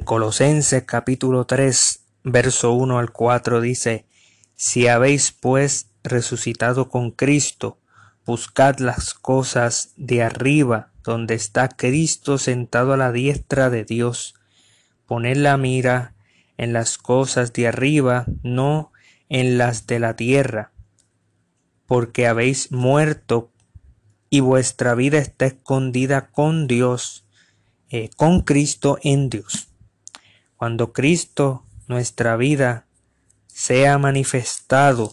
Colosenses capítulo 3, verso 1 al 4 dice, Si habéis pues resucitado con Cristo, buscad las cosas de arriba, donde está Cristo sentado a la diestra de Dios. Poned la mira en las cosas de arriba, no en las de la tierra, porque habéis muerto y vuestra vida está escondida con Dios, eh, con Cristo en Dios. Cuando Cristo, nuestra vida, sea manifestado,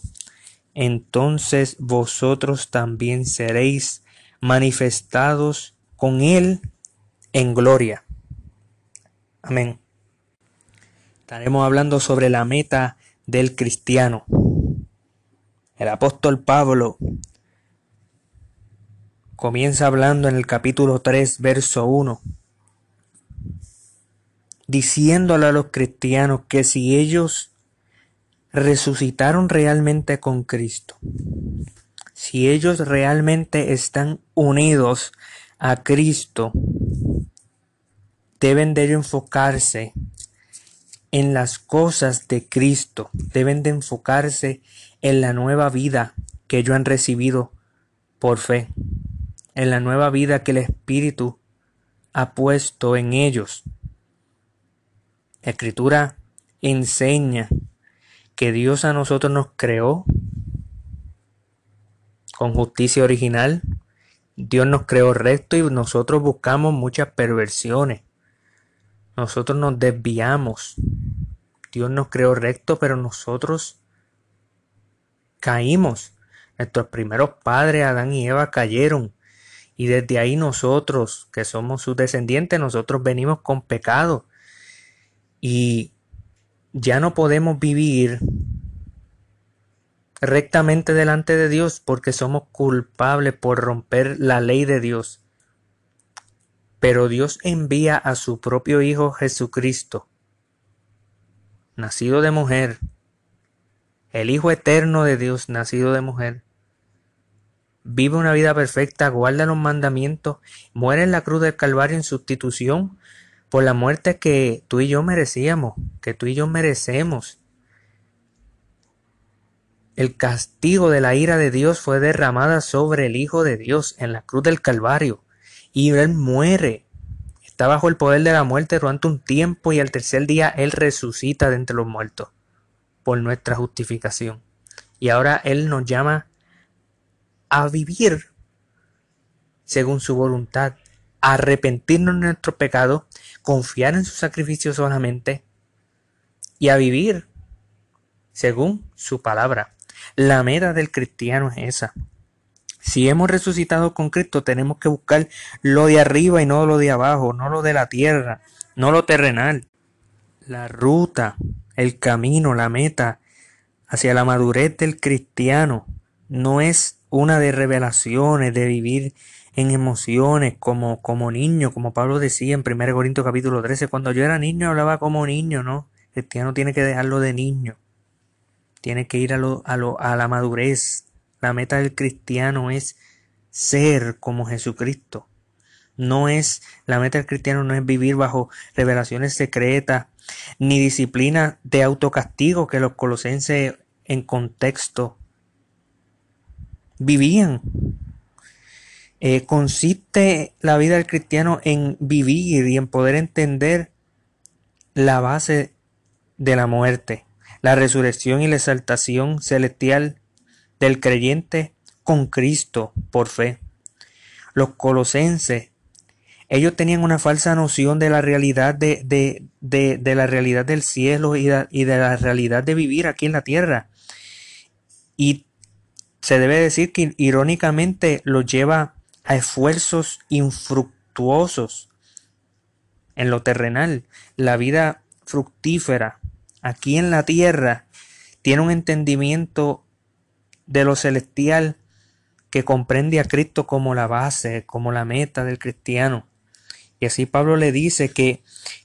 entonces vosotros también seréis manifestados con Él en gloria. Amén. Estaremos hablando sobre la meta del cristiano. El apóstol Pablo comienza hablando en el capítulo 3, verso 1 diciéndole a los cristianos que si ellos resucitaron realmente con Cristo, si ellos realmente están unidos a Cristo, deben de enfocarse en las cosas de Cristo, deben de enfocarse en la nueva vida que ellos han recibido por fe, en la nueva vida que el Espíritu ha puesto en ellos. La escritura enseña que Dios a nosotros nos creó con justicia original. Dios nos creó recto y nosotros buscamos muchas perversiones. Nosotros nos desviamos. Dios nos creó recto, pero nosotros caímos. Nuestros primeros padres, Adán y Eva, cayeron. Y desde ahí nosotros, que somos sus descendientes, nosotros venimos con pecado. Y ya no podemos vivir rectamente delante de Dios porque somos culpables por romper la ley de Dios. Pero Dios envía a su propio Hijo Jesucristo, nacido de mujer, el Hijo eterno de Dios, nacido de mujer. Vive una vida perfecta, guarda los mandamientos, muere en la cruz del Calvario en sustitución por la muerte que tú y yo merecíamos, que tú y yo merecemos. El castigo de la ira de Dios fue derramada sobre el Hijo de Dios en la cruz del Calvario. Y Él muere. Está bajo el poder de la muerte durante un tiempo y al tercer día Él resucita de entre los muertos por nuestra justificación. Y ahora Él nos llama a vivir según su voluntad, arrepentirnos de nuestro pecado, confiar en su sacrificio solamente y a vivir según su palabra. La meta del cristiano es esa. Si hemos resucitado con Cristo, tenemos que buscar lo de arriba y no lo de abajo, no lo de la tierra, no lo terrenal. La ruta, el camino, la meta hacia la madurez del cristiano no es una de revelaciones, de vivir en emociones como, como niño, como Pablo decía en 1 Corintios capítulo 13, cuando yo era niño hablaba como niño, ¿no? El cristiano tiene que dejarlo de niño, tiene que ir a, lo, a, lo, a la madurez. La meta del cristiano es ser como Jesucristo. No es, la meta del cristiano no es vivir bajo revelaciones secretas, ni disciplina de autocastigo que los colosenses en contexto vivían. Eh, consiste la vida del cristiano en vivir y en poder entender la base de la muerte, la resurrección y la exaltación celestial del creyente con Cristo por fe. Los colosenses, ellos tenían una falsa noción de la realidad de, de, la realidad del cielo y y de la realidad de vivir aquí en la tierra. Y se debe decir que irónicamente lo lleva a esfuerzos infructuosos en lo terrenal. La vida fructífera aquí en la tierra tiene un entendimiento de lo celestial que comprende a Cristo como la base, como la meta del cristiano. Y así Pablo le dice que,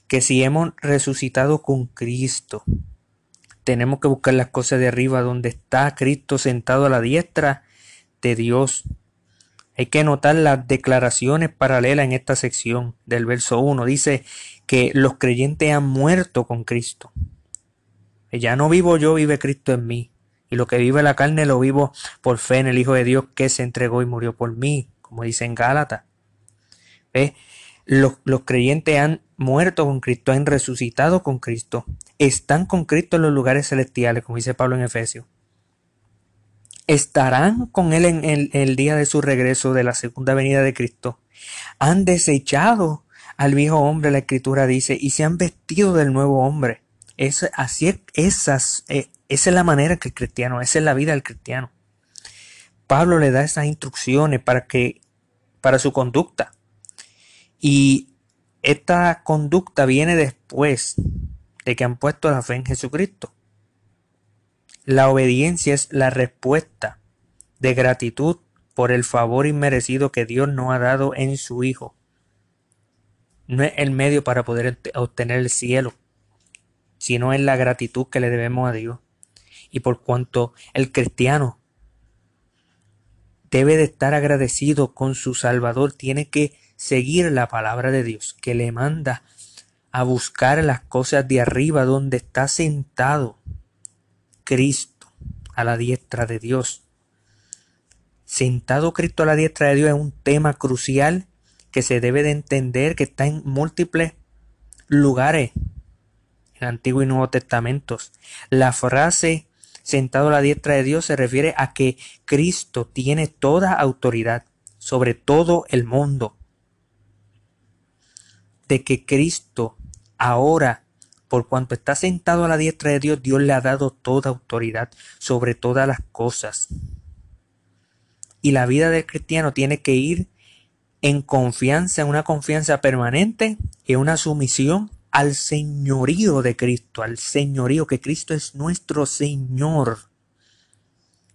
que si hemos resucitado con Cristo, tenemos que buscar las cosas de arriba donde está Cristo sentado a la diestra de Dios. Hay que notar las declaraciones paralelas en esta sección del verso 1. Dice que los creyentes han muerto con Cristo. Ya no vivo yo, vive Cristo en mí. Y lo que vive la carne lo vivo por fe en el Hijo de Dios que se entregó y murió por mí, como dice en Gálatas. Los, los, creyentes han muerto con Cristo, han resucitado con Cristo, están con Cristo en los lugares celestiales, como dice Pablo en Efesios. Estarán con Él en el, día de su regreso de la segunda venida de Cristo. Han desechado al viejo hombre, la escritura dice, y se han vestido del nuevo hombre. Es, así, esas, eh, esa es la manera que el cristiano, esa es la vida del cristiano. Pablo le da esas instrucciones para que, para su conducta. Y esta conducta viene después de que han puesto la fe en Jesucristo. La obediencia es la respuesta de gratitud por el favor inmerecido que Dios nos ha dado en su Hijo. No es el medio para poder obtener el cielo, sino es la gratitud que le debemos a Dios. Y por cuanto el cristiano debe de estar agradecido con su Salvador, tiene que seguir la palabra de Dios, que le manda a buscar las cosas de arriba donde está sentado Cristo a la diestra de Dios. Sentado Cristo a la diestra de Dios es un tema crucial que se debe de entender que está en múltiples lugares en Antiguo y Nuevo Testamentos. La frase sentado a la diestra de Dios se refiere a que Cristo tiene toda autoridad sobre todo el mundo. De que Cristo ahora, por cuanto está sentado a la diestra de Dios, Dios le ha dado toda autoridad sobre todas las cosas. Y la vida del cristiano tiene que ir en confianza, en una confianza permanente y una sumisión al señorío de Cristo, al señorío que Cristo es nuestro Señor,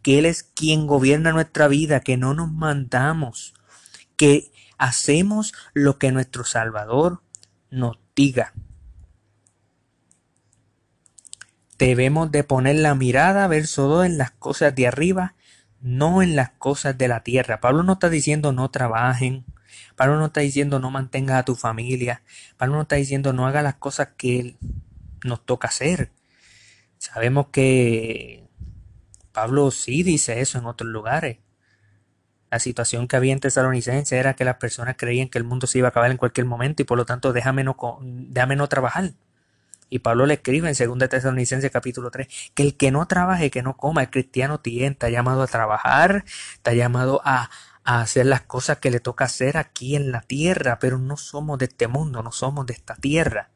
que Él es quien gobierna nuestra vida, que no nos mandamos, que hacemos lo que nuestro Salvador nos diga. Debemos de poner la mirada, verso 2, en las cosas de arriba no en las cosas de la tierra. Pablo no está diciendo no trabajen. Pablo no está diciendo no mantengas a tu familia. Pablo no está diciendo no haga las cosas que nos toca hacer. Sabemos que Pablo sí dice eso en otros lugares. La situación que había en Tesalonicense era que las personas creían que el mundo se iba a acabar en cualquier momento y por lo tanto déjame no, déjame no trabajar. Y Pablo le escribe en 2 Tesalonicenses capítulo 3 que el que no trabaje, que no coma, el cristiano tiene, está llamado a trabajar, está llamado a, a hacer las cosas que le toca hacer aquí en la tierra, pero no somos de este mundo, no somos de esta tierra.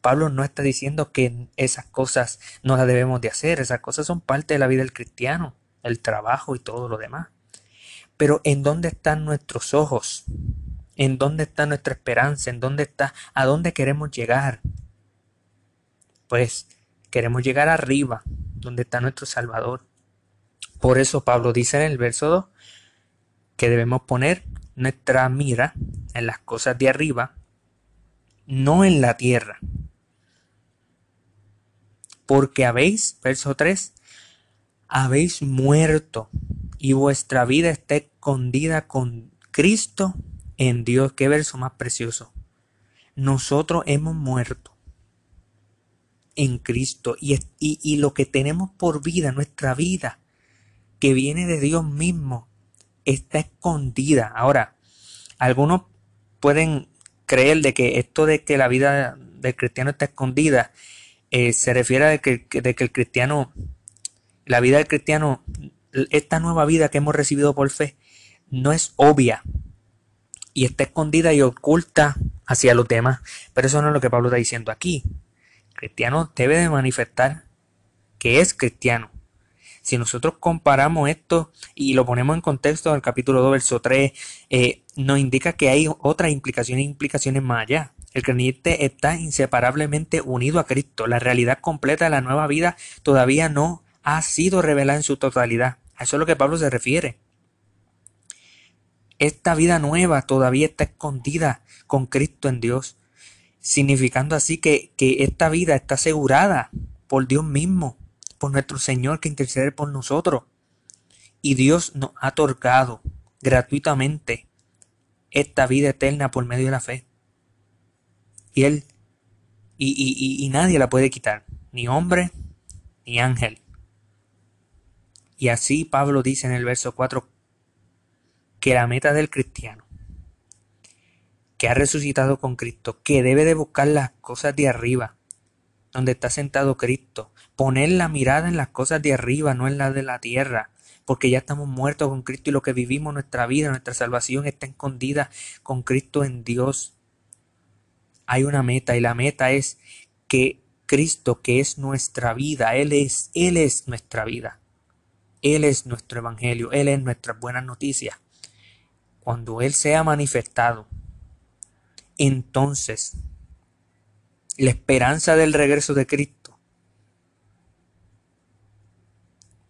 Pablo no está diciendo que esas cosas no las debemos de hacer, esas cosas son parte de la vida del cristiano, el trabajo y todo lo demás. Pero ¿en dónde están nuestros ojos? ¿En dónde está nuestra esperanza? ¿En dónde está? ¿A dónde queremos llegar? Pues queremos llegar arriba, donde está nuestro Salvador. Por eso Pablo dice en el verso 2 que debemos poner nuestra mira en las cosas de arriba, no en la tierra. Porque habéis, verso 3, habéis muerto y vuestra vida está escondida con Cristo en Dios. Qué verso más precioso. Nosotros hemos muerto en Cristo y, y, lo que tenemos por vida, nuestra vida, que viene de Dios mismo, está escondida. Ahora, algunos pueden creer de que esto de que la vida del cristiano está escondida eh, se refiere a que, de que el cristiano, la vida del cristiano, esta nueva vida que hemos recibido por fe, no es obvia y está escondida y oculta hacia los demás. Pero eso no es lo que Pablo está diciendo aquí cristiano debe de manifestar que es cristiano. Si nosotros comparamos esto y lo ponemos en contexto del capítulo 2, verso 3, eh, nos indica que hay otras implicaciones e implicaciones más allá. El creyente está inseparablemente unido a Cristo. La realidad completa de la nueva vida todavía no ha sido revelada en su totalidad. A eso es lo que Pablo se refiere. Esta vida nueva todavía está escondida con Cristo en Dios significando así que, esta vida está asegurada por Dios mismo, por nuestro Señor que intercede por nosotros. Y Dios nos ha otorgado gratuitamente esta vida eterna por medio de la fe. Y Él y, y nadie la puede quitar, ni hombre ni ángel. Y así Pablo dice en el verso 4 que la meta del cristiano que ha resucitado con Cristo, que debe de buscar las cosas de arriba, donde está sentado Cristo, poner la mirada en las cosas de arriba, no en las de la tierra, porque ya estamos muertos con Cristo y lo que vivimos, nuestra vida, nuestra salvación está escondida con Cristo en Dios. Hay una meta y la meta es que Cristo, que es nuestra vida, Él es, Él es nuestra vida. Él es nuestro evangelio, Él es nuestras buenas noticias. Cuando Él sea manifestado, entonces la esperanza del regreso de Cristo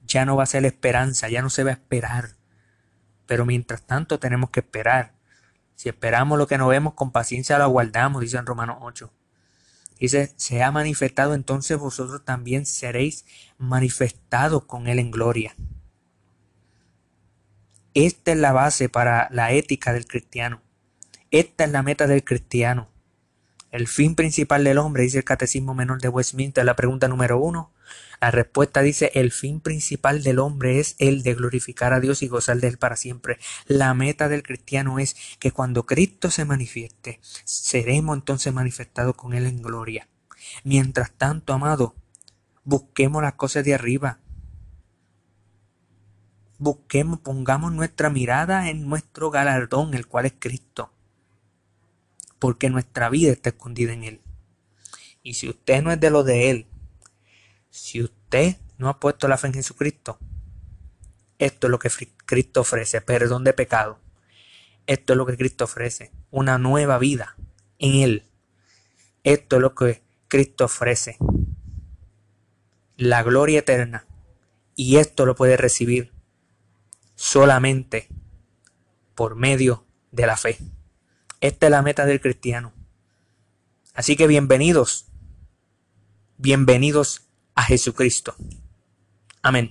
ya no va a ser la esperanza, ya no se va a esperar. Pero mientras tanto tenemos que esperar. Si esperamos lo que no vemos, con paciencia lo aguardamos, dice en Romanos 8. Dice, se ha manifestado, entonces vosotros también seréis manifestados con Él en gloria. Esta es la base para la ética del cristiano. Esta es la meta del cristiano. El fin principal del hombre, dice el Catecismo Menor de Westminster, la pregunta número uno. La respuesta dice, el fin principal del hombre es el de glorificar a Dios y gozar de Él para siempre. La meta del cristiano es que cuando Cristo se manifieste, seremos entonces manifestados con Él en gloria. Mientras tanto, amado, busquemos las cosas de arriba. Busquemos, pongamos nuestra mirada en nuestro galardón, el cual es Cristo porque nuestra vida está escondida en Él. Y si usted no es de lo de Él, si usted no ha puesto la fe en Jesucristo, esto es lo que Cristo ofrece, perdón de pecado. Esto es lo que Cristo ofrece, una nueva vida en Él. Esto es lo que Cristo ofrece, la gloria eterna. Y esto lo puede recibir solamente por medio de la fe. Esta es la meta del cristiano. Así que bienvenidos, bienvenidos a Jesucristo. Amén.